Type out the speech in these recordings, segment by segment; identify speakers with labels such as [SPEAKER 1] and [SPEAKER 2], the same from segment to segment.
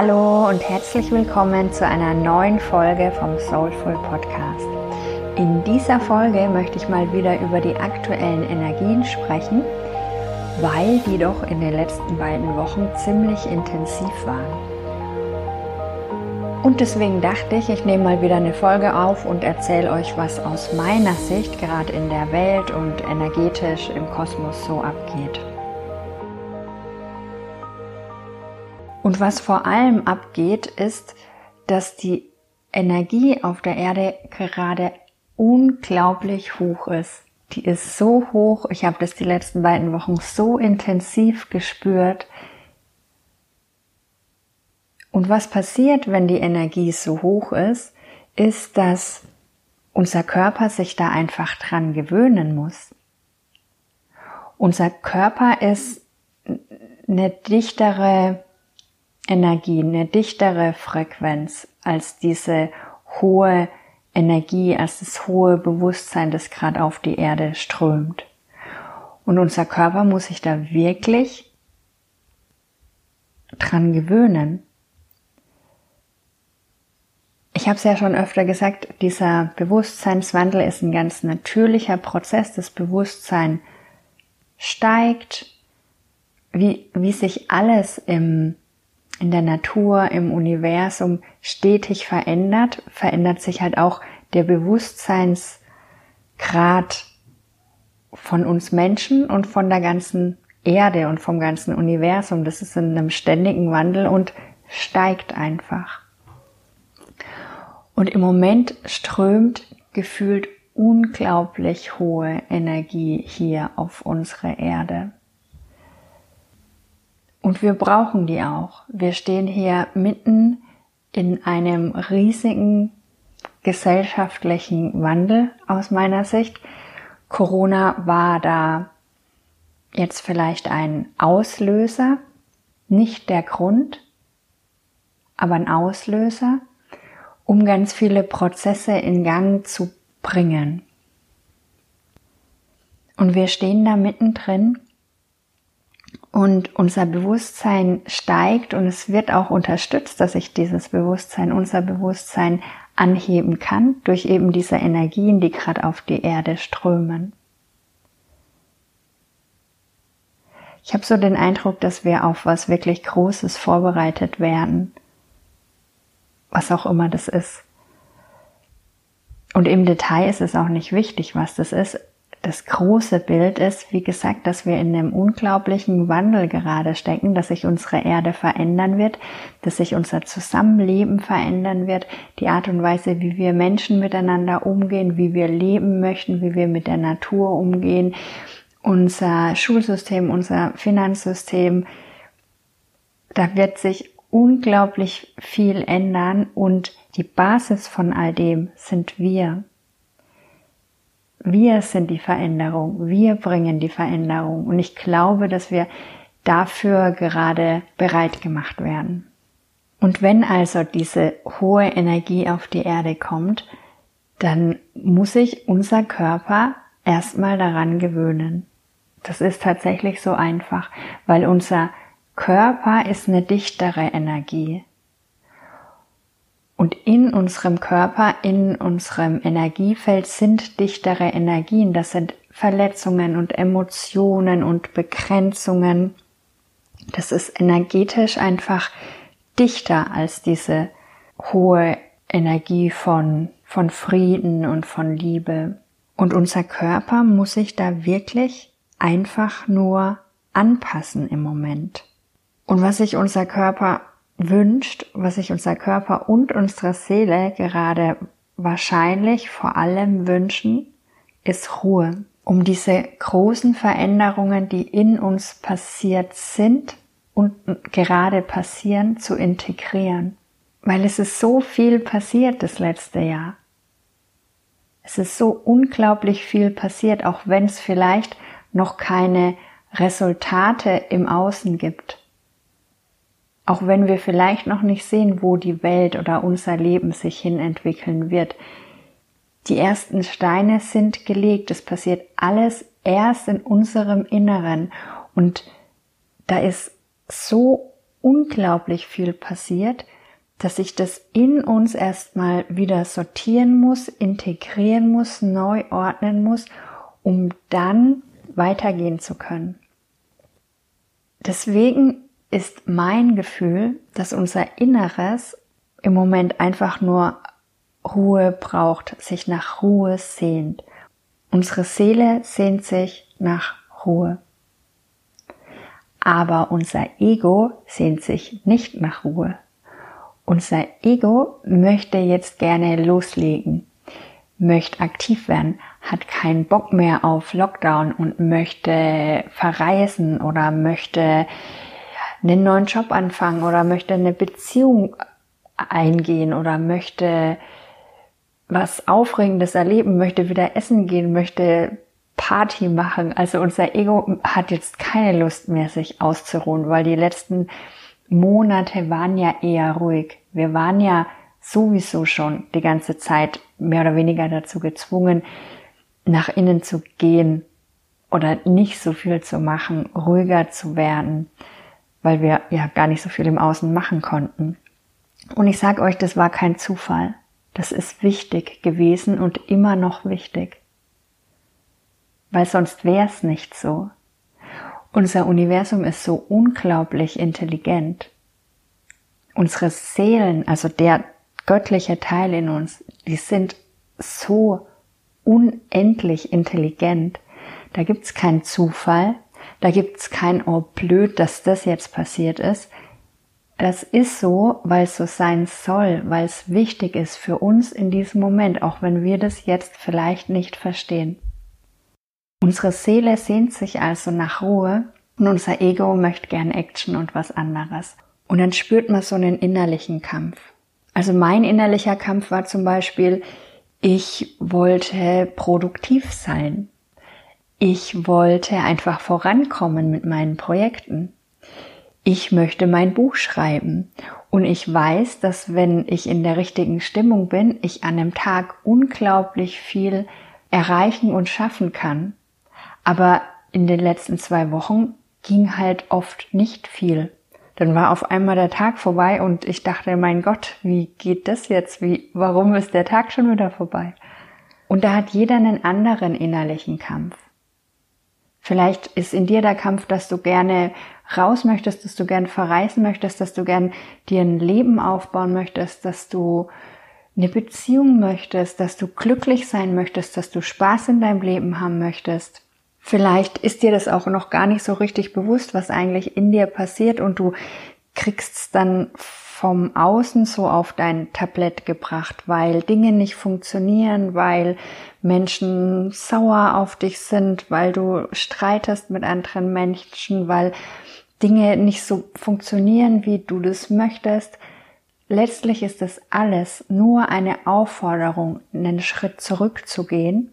[SPEAKER 1] Hallo und herzlich willkommen zu einer neuen Folge vom Soulful Podcast. In dieser Folge möchte ich mal wieder über die aktuellen Energien sprechen, weil die doch in den letzten beiden Wochen ziemlich intensiv waren. Und deswegen dachte ich, ich nehme mal wieder eine Folge auf und erzähle euch, was aus meiner Sicht gerade in der Welt und energetisch im Kosmos so abgeht. Und was vor allem abgeht, ist, dass die Energie auf der Erde gerade unglaublich hoch ist. Die ist so hoch, ich habe das die letzten beiden Wochen so intensiv gespürt. Und was passiert, wenn die Energie so hoch ist, ist, dass unser Körper sich da einfach dran gewöhnen muss. Unser Körper ist eine dichtere Energie, eine dichtere Frequenz als diese hohe Energie, als das hohe Bewusstsein, das gerade auf die Erde strömt. Und unser Körper muss sich da wirklich dran gewöhnen. Ich habe es ja schon öfter gesagt, dieser Bewusstseinswandel ist ein ganz natürlicher Prozess. Das Bewusstsein steigt, wie, wie sich alles im in der Natur, im Universum stetig verändert, verändert sich halt auch der Bewusstseinsgrad von uns Menschen und von der ganzen Erde und vom ganzen Universum. Das ist in einem ständigen Wandel und steigt einfach. Und im Moment strömt gefühlt unglaublich hohe Energie hier auf unsere Erde. Und wir brauchen die auch. Wir stehen hier mitten in einem riesigen gesellschaftlichen Wandel aus meiner Sicht. Corona war da jetzt vielleicht ein Auslöser, nicht der Grund, aber ein Auslöser, um ganz viele Prozesse in Gang zu bringen. Und wir stehen da mittendrin und unser Bewusstsein steigt und es wird auch unterstützt, dass ich dieses Bewusstsein, unser Bewusstsein anheben kann durch eben diese Energien, die gerade auf die Erde strömen. Ich habe so den Eindruck, dass wir auf was wirklich Großes vorbereitet werden, was auch immer das ist. Und im Detail ist es auch nicht wichtig, was das ist das große Bild ist, wie gesagt, dass wir in einem unglaublichen Wandel gerade stecken, dass sich unsere Erde verändern wird, dass sich unser Zusammenleben verändern wird, die Art und Weise, wie wir Menschen miteinander umgehen, wie wir leben möchten, wie wir mit der Natur umgehen, unser Schulsystem, unser Finanzsystem, da wird sich unglaublich viel ändern und die Basis von all dem sind wir. Wir sind die Veränderung, wir bringen die Veränderung und ich glaube, dass wir dafür gerade bereit gemacht werden. Und wenn also diese hohe Energie auf die Erde kommt, dann muss sich unser Körper erstmal daran gewöhnen. Das ist tatsächlich so einfach, weil unser Körper ist eine dichtere Energie. Und in unserem Körper, in unserem Energiefeld sind dichtere Energien. Das sind Verletzungen und Emotionen und Begrenzungen. Das ist energetisch einfach dichter als diese hohe Energie von, von Frieden und von Liebe. Und unser Körper muss sich da wirklich einfach nur anpassen im Moment. Und was sich unser Körper wünscht, was sich unser Körper und unsere Seele gerade wahrscheinlich vor allem wünschen, ist Ruhe, um diese großen Veränderungen, die in uns passiert sind und gerade passieren, zu integrieren. Weil es ist so viel passiert das letzte Jahr. Es ist so unglaublich viel passiert, auch wenn es vielleicht noch keine Resultate im Außen gibt. Auch wenn wir vielleicht noch nicht sehen, wo die Welt oder unser Leben sich hin entwickeln wird. Die ersten Steine sind gelegt. Es passiert alles erst in unserem Inneren. Und da ist so unglaublich viel passiert, dass ich das in uns erstmal wieder sortieren muss, integrieren muss, neu ordnen muss, um dann weitergehen zu können. Deswegen ist mein Gefühl, dass unser Inneres im Moment einfach nur Ruhe braucht, sich nach Ruhe sehnt. Unsere Seele sehnt sich nach Ruhe. Aber unser Ego sehnt sich nicht nach Ruhe. Unser Ego möchte jetzt gerne loslegen, möchte aktiv werden, hat keinen Bock mehr auf Lockdown und möchte verreisen oder möchte einen neuen Job anfangen oder möchte eine Beziehung eingehen oder möchte was Aufregendes erleben, möchte wieder essen gehen, möchte Party machen. Also unser Ego hat jetzt keine Lust mehr, sich auszuruhen, weil die letzten Monate waren ja eher ruhig. Wir waren ja sowieso schon die ganze Zeit mehr oder weniger dazu gezwungen, nach innen zu gehen oder nicht so viel zu machen, ruhiger zu werden, weil wir ja gar nicht so viel im Außen machen konnten. Und ich sage euch, das war kein Zufall. Das ist wichtig gewesen und immer noch wichtig weil sonst wäre es nicht so. Unser Universum ist so unglaublich intelligent. Unsere Seelen, also der göttliche Teil in uns, die sind so unendlich intelligent. Da gibt's keinen Zufall, da gibt's kein Oh blöd, dass das jetzt passiert ist. Das ist so, weil es so sein soll, weil es wichtig ist für uns in diesem Moment, auch wenn wir das jetzt vielleicht nicht verstehen. Unsere Seele sehnt sich also nach Ruhe und unser Ego möchte gern Action und was anderes. Und dann spürt man so einen innerlichen Kampf. Also mein innerlicher Kampf war zum Beispiel, ich wollte produktiv sein. Ich wollte einfach vorankommen mit meinen Projekten. Ich möchte mein Buch schreiben. Und ich weiß, dass wenn ich in der richtigen Stimmung bin, ich an einem Tag unglaublich viel erreichen und schaffen kann. Aber in den letzten zwei Wochen ging halt oft nicht viel. Dann war auf einmal der Tag vorbei und ich dachte, mein Gott, wie geht das jetzt? Wie, warum ist der Tag schon wieder vorbei? Und da hat jeder einen anderen innerlichen Kampf. Vielleicht ist in dir der Kampf, dass du gerne raus möchtest, dass du gerne verreisen möchtest, dass du gern dir ein Leben aufbauen möchtest, dass du eine Beziehung möchtest, dass du glücklich sein möchtest, dass du Spaß in deinem Leben haben möchtest. Vielleicht ist dir das auch noch gar nicht so richtig bewusst, was eigentlich in dir passiert und du kriegst es dann vom Außen so auf dein Tablett gebracht, weil Dinge nicht funktionieren, weil Menschen sauer auf dich sind, weil du streitest mit anderen Menschen, weil Dinge nicht so funktionieren, wie du das möchtest. Letztlich ist es alles nur eine Aufforderung, einen Schritt zurückzugehen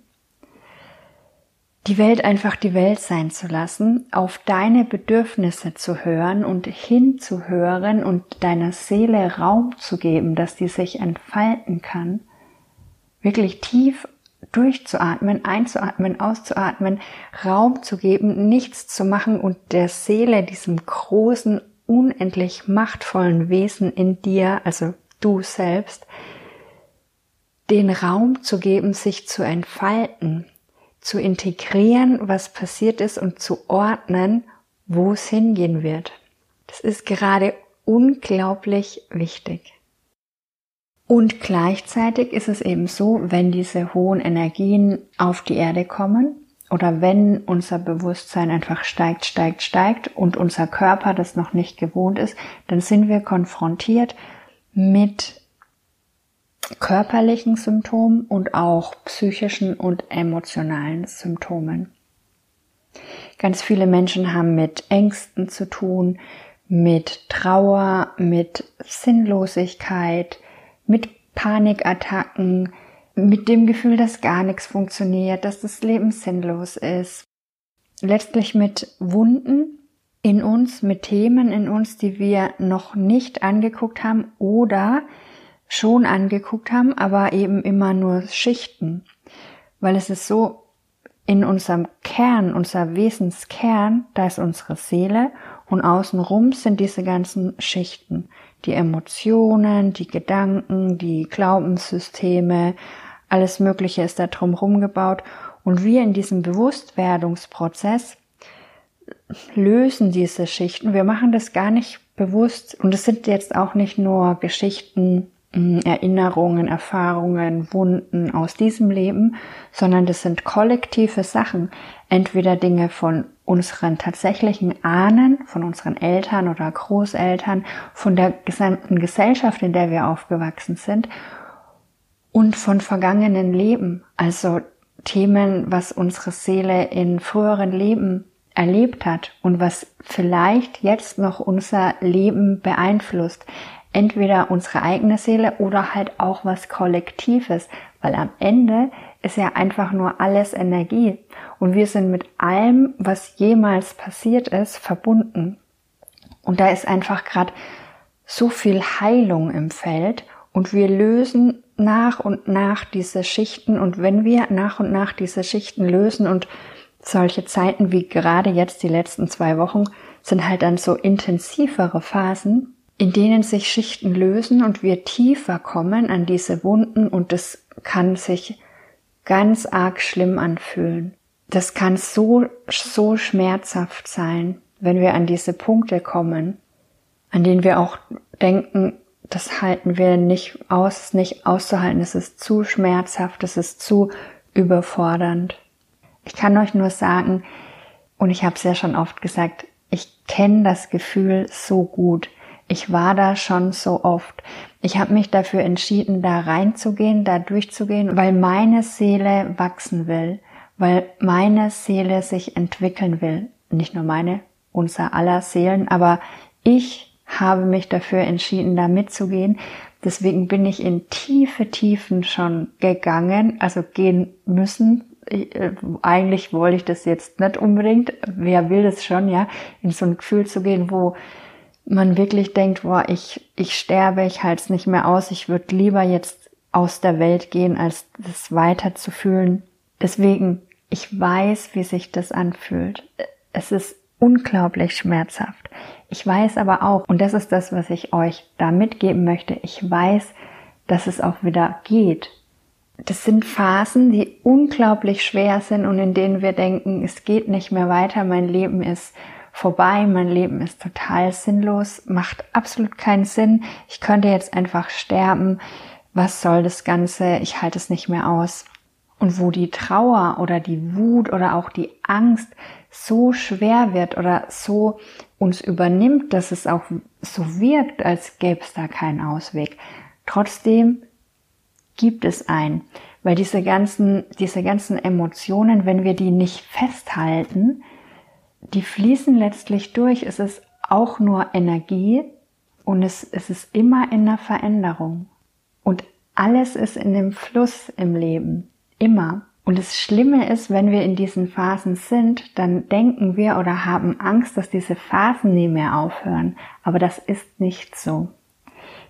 [SPEAKER 1] die Welt einfach die Welt sein zu lassen, auf deine Bedürfnisse zu hören und hinzuhören und deiner Seele Raum zu geben, dass die sich entfalten kann, wirklich tief durchzuatmen, einzuatmen, auszuatmen, Raum zu geben, nichts zu machen und der Seele, diesem großen, unendlich machtvollen Wesen in dir, also du selbst, den Raum zu geben, sich zu entfalten, zu integrieren, was passiert ist und zu ordnen, wo es hingehen wird. Das ist gerade unglaublich wichtig. Und gleichzeitig ist es eben so, wenn diese hohen Energien auf die Erde kommen oder wenn unser Bewusstsein einfach steigt, steigt, steigt und unser Körper das noch nicht gewohnt ist, dann sind wir konfrontiert mit körperlichen Symptomen und auch psychischen und emotionalen Symptomen. Ganz viele Menschen haben mit Ängsten zu tun, mit Trauer, mit Sinnlosigkeit, mit Panikattacken, mit dem Gefühl, dass gar nichts funktioniert, dass das Leben sinnlos ist. Letztlich mit Wunden in uns, mit Themen in uns, die wir noch nicht angeguckt haben oder schon angeguckt haben, aber eben immer nur Schichten. Weil es ist so, in unserem Kern, unser Wesenskern, da ist unsere Seele und außenrum sind diese ganzen Schichten, die Emotionen, die Gedanken, die Glaubenssysteme, alles Mögliche ist da drumherum gebaut und wir in diesem Bewusstwerdungsprozess lösen diese Schichten. Wir machen das gar nicht bewusst und es sind jetzt auch nicht nur Geschichten, Erinnerungen, Erfahrungen, Wunden aus diesem Leben, sondern das sind kollektive Sachen. Entweder Dinge von unseren tatsächlichen Ahnen, von unseren Eltern oder Großeltern, von der gesamten Gesellschaft, in der wir aufgewachsen sind und von vergangenen Leben. Also Themen, was unsere Seele in früheren Leben erlebt hat und was vielleicht jetzt noch unser Leben beeinflusst. Entweder unsere eigene Seele oder halt auch was Kollektives, weil am Ende ist ja einfach nur alles Energie und wir sind mit allem, was jemals passiert ist, verbunden. Und da ist einfach gerade so viel Heilung im Feld und wir lösen nach und nach diese Schichten und wenn wir nach und nach diese Schichten lösen und solche Zeiten wie gerade jetzt die letzten zwei Wochen sind halt dann so intensivere Phasen, in denen sich Schichten lösen und wir tiefer kommen an diese Wunden und das kann sich ganz arg schlimm anfühlen. Das kann so, so schmerzhaft sein, wenn wir an diese Punkte kommen, an denen wir auch denken, das halten wir nicht aus, nicht auszuhalten, es ist zu schmerzhaft, es ist zu überfordernd. Ich kann euch nur sagen, und ich habe es ja schon oft gesagt, ich kenne das Gefühl so gut. Ich war da schon so oft. Ich habe mich dafür entschieden, da reinzugehen, da durchzugehen, weil meine Seele wachsen will, weil meine Seele sich entwickeln will. Nicht nur meine, unser aller Seelen, aber ich habe mich dafür entschieden, da mitzugehen. Deswegen bin ich in tiefe Tiefen schon gegangen, also gehen müssen, äh, eigentlich wollte ich das jetzt nicht unbedingt. Wer will das schon, ja? In so ein Gefühl zu gehen, wo man wirklich denkt, boah, ich, ich sterbe, ich halte es nicht mehr aus, ich würde lieber jetzt aus der Welt gehen, als das weiter zu fühlen. Deswegen, ich weiß, wie sich das anfühlt. Es ist unglaublich schmerzhaft. Ich weiß aber auch, und das ist das, was ich euch da mitgeben möchte, ich weiß, dass es auch wieder geht das sind Phasen, die unglaublich schwer sind und in denen wir denken, es geht nicht mehr weiter, mein Leben ist vorbei, mein Leben ist total sinnlos, macht absolut keinen Sinn, ich könnte jetzt einfach sterben, was soll das Ganze, ich halte es nicht mehr aus. Und wo die Trauer oder die Wut oder auch die Angst so schwer wird oder so uns übernimmt, dass es auch so wirkt, als gäbe es da keinen Ausweg. Trotzdem gibt es ein. Weil diese ganzen, diese ganzen Emotionen, wenn wir die nicht festhalten, die fließen letztlich durch. Es ist auch nur Energie und es, es ist immer in der Veränderung. Und alles ist in dem Fluss im Leben. Immer. Und das Schlimme ist, wenn wir in diesen Phasen sind, dann denken wir oder haben Angst, dass diese Phasen nie mehr aufhören. Aber das ist nicht so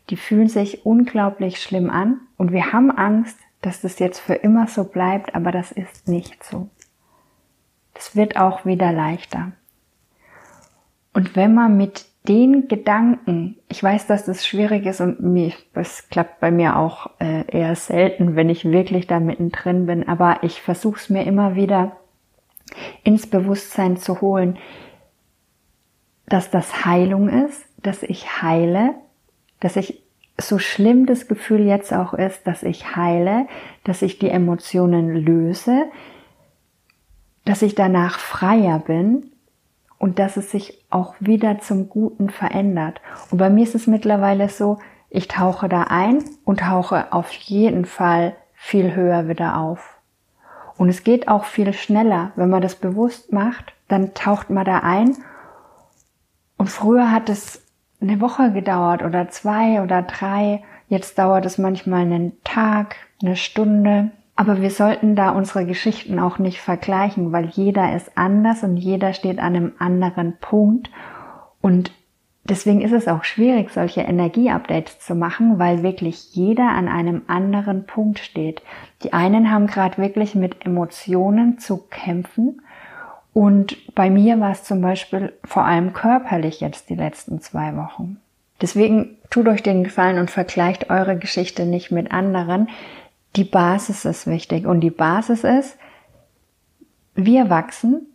[SPEAKER 1] die fühlen sich unglaublich schlimm an und wir haben Angst, dass das jetzt für immer so bleibt, aber das ist nicht so. Das wird auch wieder leichter. Und wenn man mit den Gedanken, ich weiß, dass das schwierig ist und mir, das klappt bei mir auch äh, eher selten, wenn ich wirklich da mittendrin bin, aber ich versuche es mir immer wieder ins Bewusstsein zu holen, dass das Heilung ist, dass ich heile, dass ich so schlimm das Gefühl jetzt auch ist, dass ich heile, dass ich die Emotionen löse, dass ich danach freier bin und dass es sich auch wieder zum Guten verändert. Und bei mir ist es mittlerweile so, ich tauche da ein und tauche auf jeden Fall viel höher wieder auf. Und es geht auch viel schneller, wenn man das bewusst macht, dann taucht man da ein. Und früher hat es eine Woche gedauert oder zwei oder drei. Jetzt dauert es manchmal einen Tag, eine Stunde. Aber wir sollten da unsere Geschichten auch nicht vergleichen, weil jeder ist anders und jeder steht an einem anderen Punkt. Und deswegen ist es auch schwierig, solche Energieupdates zu machen, weil wirklich jeder an einem anderen Punkt steht. Die einen haben gerade wirklich mit Emotionen zu kämpfen und bei mir war es zum Beispiel vor allem körperlich jetzt die letzten zwei Wochen. Deswegen tut euch den Gefallen und vergleicht eure Geschichte nicht mit anderen. Die Basis ist wichtig und die Basis ist, wir wachsen,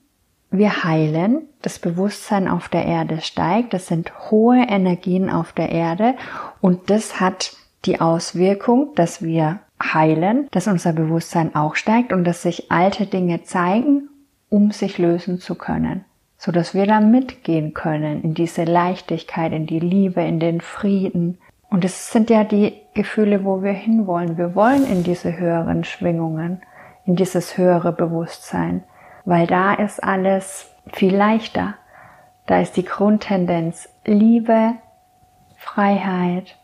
[SPEAKER 1] wir heilen, das Bewusstsein auf der Erde steigt, das sind hohe Energien auf der Erde und das hat die Auswirkung, dass wir heilen, dass unser Bewusstsein auch steigt und dass sich alte Dinge zeigen, um sich lösen zu können, so dass wir da mitgehen können in diese Leichtigkeit, in die Liebe, in den Frieden. Und es sind ja die Gefühle, wo wir hinwollen. Wir wollen in diese höheren Schwingungen, in dieses höhere Bewusstsein weil da ist alles viel leichter. Da ist die Grundtendenz Liebe, Freiheit,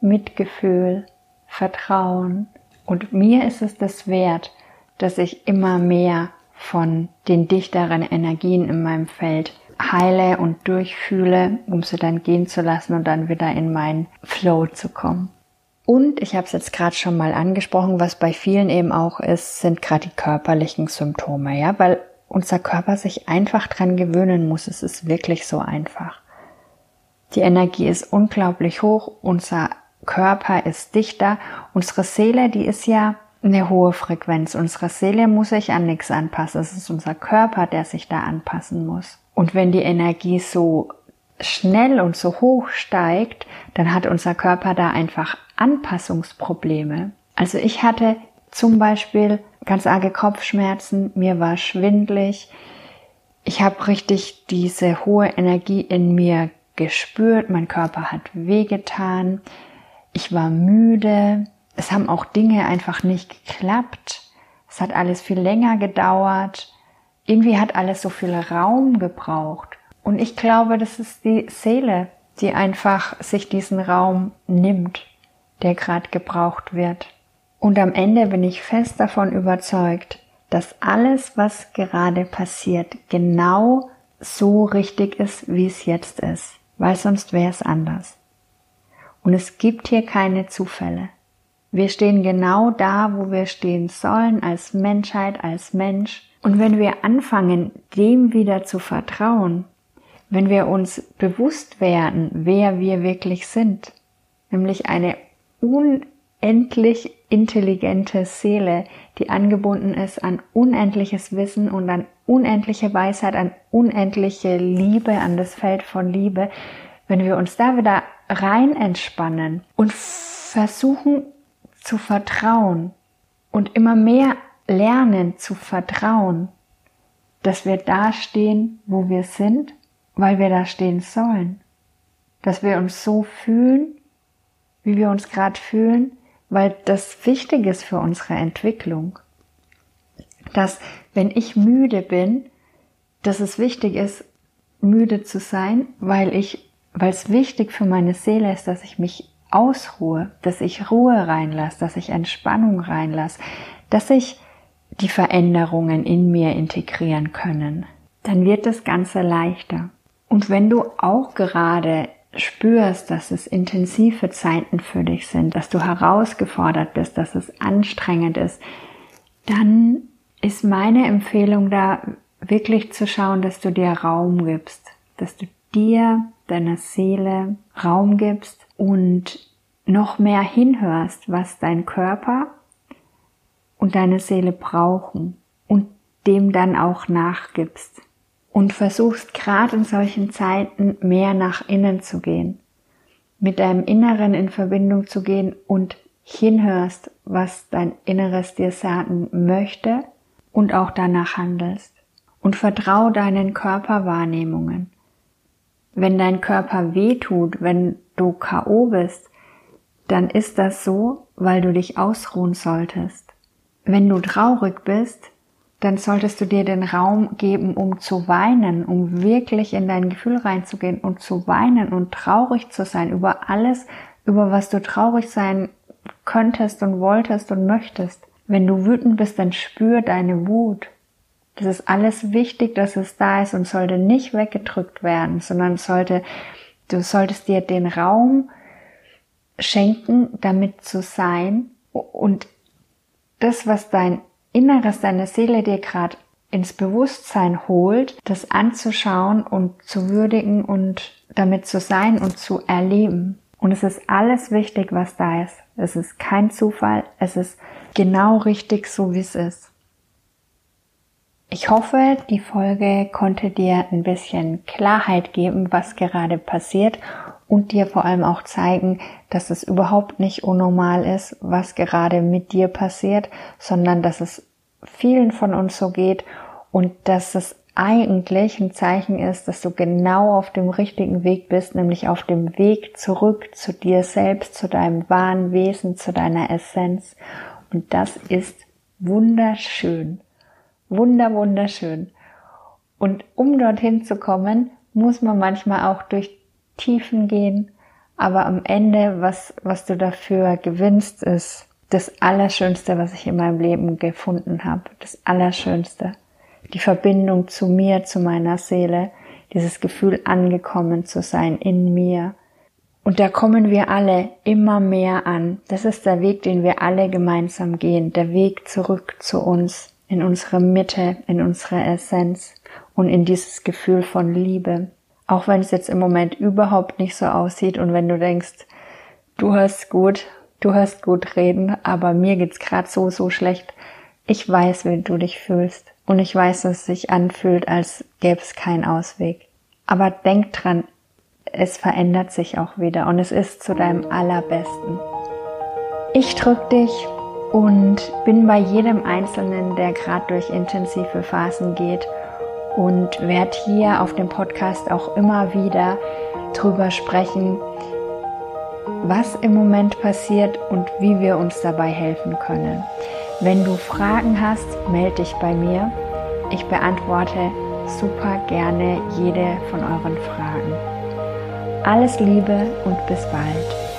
[SPEAKER 1] Mitgefühl, Vertrauen. Und mir ist es das wert, dass ich immer mehr von den dichteren Energien in meinem Feld heile und durchfühle, um sie dann gehen zu lassen und dann wieder in meinen Flow zu kommen. Und ich habe es jetzt gerade schon mal angesprochen, was bei vielen eben auch ist, sind gerade die körperlichen Symptome, ja, weil unser Körper sich einfach dran gewöhnen muss. Es ist wirklich so einfach. Die Energie ist unglaublich hoch, unser Körper ist dichter, unsere Seele, die ist ja eine hohe Frequenz. Unsere Seele muss sich an nichts anpassen. Es ist unser Körper, der sich da anpassen muss. Und wenn die Energie so schnell und so hoch steigt, dann hat unser Körper da einfach Anpassungsprobleme. Also ich hatte zum Beispiel ganz arge Kopfschmerzen, mir war schwindlig, ich habe richtig diese hohe Energie in mir gespürt, mein Körper hat wehgetan, ich war müde, es haben auch Dinge einfach nicht geklappt, es hat alles viel länger gedauert, irgendwie hat alles so viel Raum gebraucht. Und ich glaube, das ist die Seele, die einfach sich diesen Raum nimmt der gerade gebraucht wird. Und am Ende bin ich fest davon überzeugt, dass alles, was gerade passiert, genau so richtig ist, wie es jetzt ist, weil sonst wäre es anders. Und es gibt hier keine Zufälle. Wir stehen genau da, wo wir stehen sollen, als Menschheit, als Mensch. Und wenn wir anfangen, dem wieder zu vertrauen, wenn wir uns bewusst werden, wer wir wirklich sind, nämlich eine unendlich intelligente Seele, die angebunden ist an unendliches Wissen und an unendliche Weisheit, an unendliche Liebe, an das Feld von Liebe, wenn wir uns da wieder rein entspannen und versuchen zu vertrauen und immer mehr lernen zu vertrauen, dass wir da stehen, wo wir sind, weil wir da stehen sollen, dass wir uns so fühlen, wie wir uns gerade fühlen, weil das wichtig ist für unsere Entwicklung. Dass wenn ich müde bin, dass es wichtig ist, müde zu sein, weil ich, weil es wichtig für meine Seele ist, dass ich mich ausruhe, dass ich Ruhe reinlasse, dass ich Entspannung reinlasse, dass ich die Veränderungen in mir integrieren können. Dann wird das Ganze leichter. Und wenn du auch gerade spürst, dass es intensive Zeiten für dich sind, dass du herausgefordert bist, dass es anstrengend ist, dann ist meine Empfehlung da wirklich zu schauen, dass du dir Raum gibst, dass du dir, deiner Seele Raum gibst und noch mehr hinhörst, was dein Körper und deine Seele brauchen und dem dann auch nachgibst und versuchst gerade in solchen Zeiten mehr nach innen zu gehen, mit deinem Inneren in Verbindung zu gehen und hinhörst, was dein Inneres dir sagen möchte und auch danach handelst. Und vertrau deinen Körperwahrnehmungen. Wenn dein Körper weh tut, wenn du K.O. bist, dann ist das so, weil du dich ausruhen solltest. Wenn du traurig bist, dann solltest du dir den Raum geben, um zu weinen, um wirklich in dein Gefühl reinzugehen und zu weinen und traurig zu sein über alles, über was du traurig sein könntest und wolltest und möchtest. Wenn du wütend bist, dann spür deine Wut. Das ist alles wichtig, dass es da ist und sollte nicht weggedrückt werden, sondern sollte Du solltest dir den Raum schenken, damit zu sein und das, was dein Inneres, deine Seele dir gerade ins Bewusstsein holt, das anzuschauen und zu würdigen und damit zu sein und zu erleben. Und es ist alles wichtig, was da ist. Es ist kein Zufall. Es ist genau richtig so, wie es ist. Ich hoffe, die Folge konnte dir ein bisschen Klarheit geben, was gerade passiert und dir vor allem auch zeigen, dass es überhaupt nicht unnormal ist, was gerade mit dir passiert, sondern dass es vielen von uns so geht und dass es eigentlich ein Zeichen ist, dass du genau auf dem richtigen Weg bist, nämlich auf dem Weg zurück zu dir selbst, zu deinem wahren Wesen, zu deiner Essenz. Und das ist wunderschön. Wunder, wunderschön. Und um dorthin zu kommen, muss man manchmal auch durch Tiefen gehen. Aber am Ende, was, was du dafür gewinnst, ist das Allerschönste, was ich in meinem Leben gefunden habe. Das Allerschönste die Verbindung zu mir, zu meiner Seele, dieses Gefühl angekommen zu sein in mir. Und da kommen wir alle immer mehr an. Das ist der Weg, den wir alle gemeinsam gehen, der Weg zurück zu uns, in unsere Mitte, in unsere Essenz und in dieses Gefühl von Liebe. Auch wenn es jetzt im Moment überhaupt nicht so aussieht und wenn du denkst, du hörst gut, du hörst gut reden, aber mir geht's gerade so, so schlecht. Ich weiß, wie du dich fühlst. Und ich weiß, dass es sich anfühlt, als gäbe es keinen Ausweg. Aber denk dran, es verändert sich auch wieder und es ist zu deinem allerbesten. Ich drück dich und bin bei jedem Einzelnen, der gerade durch intensive Phasen geht und werde hier auf dem Podcast auch immer wieder drüber sprechen, was im Moment passiert und wie wir uns dabei helfen können. Wenn du Fragen hast, melde dich bei mir. Ich beantworte super gerne jede von euren Fragen. Alles Liebe und bis bald.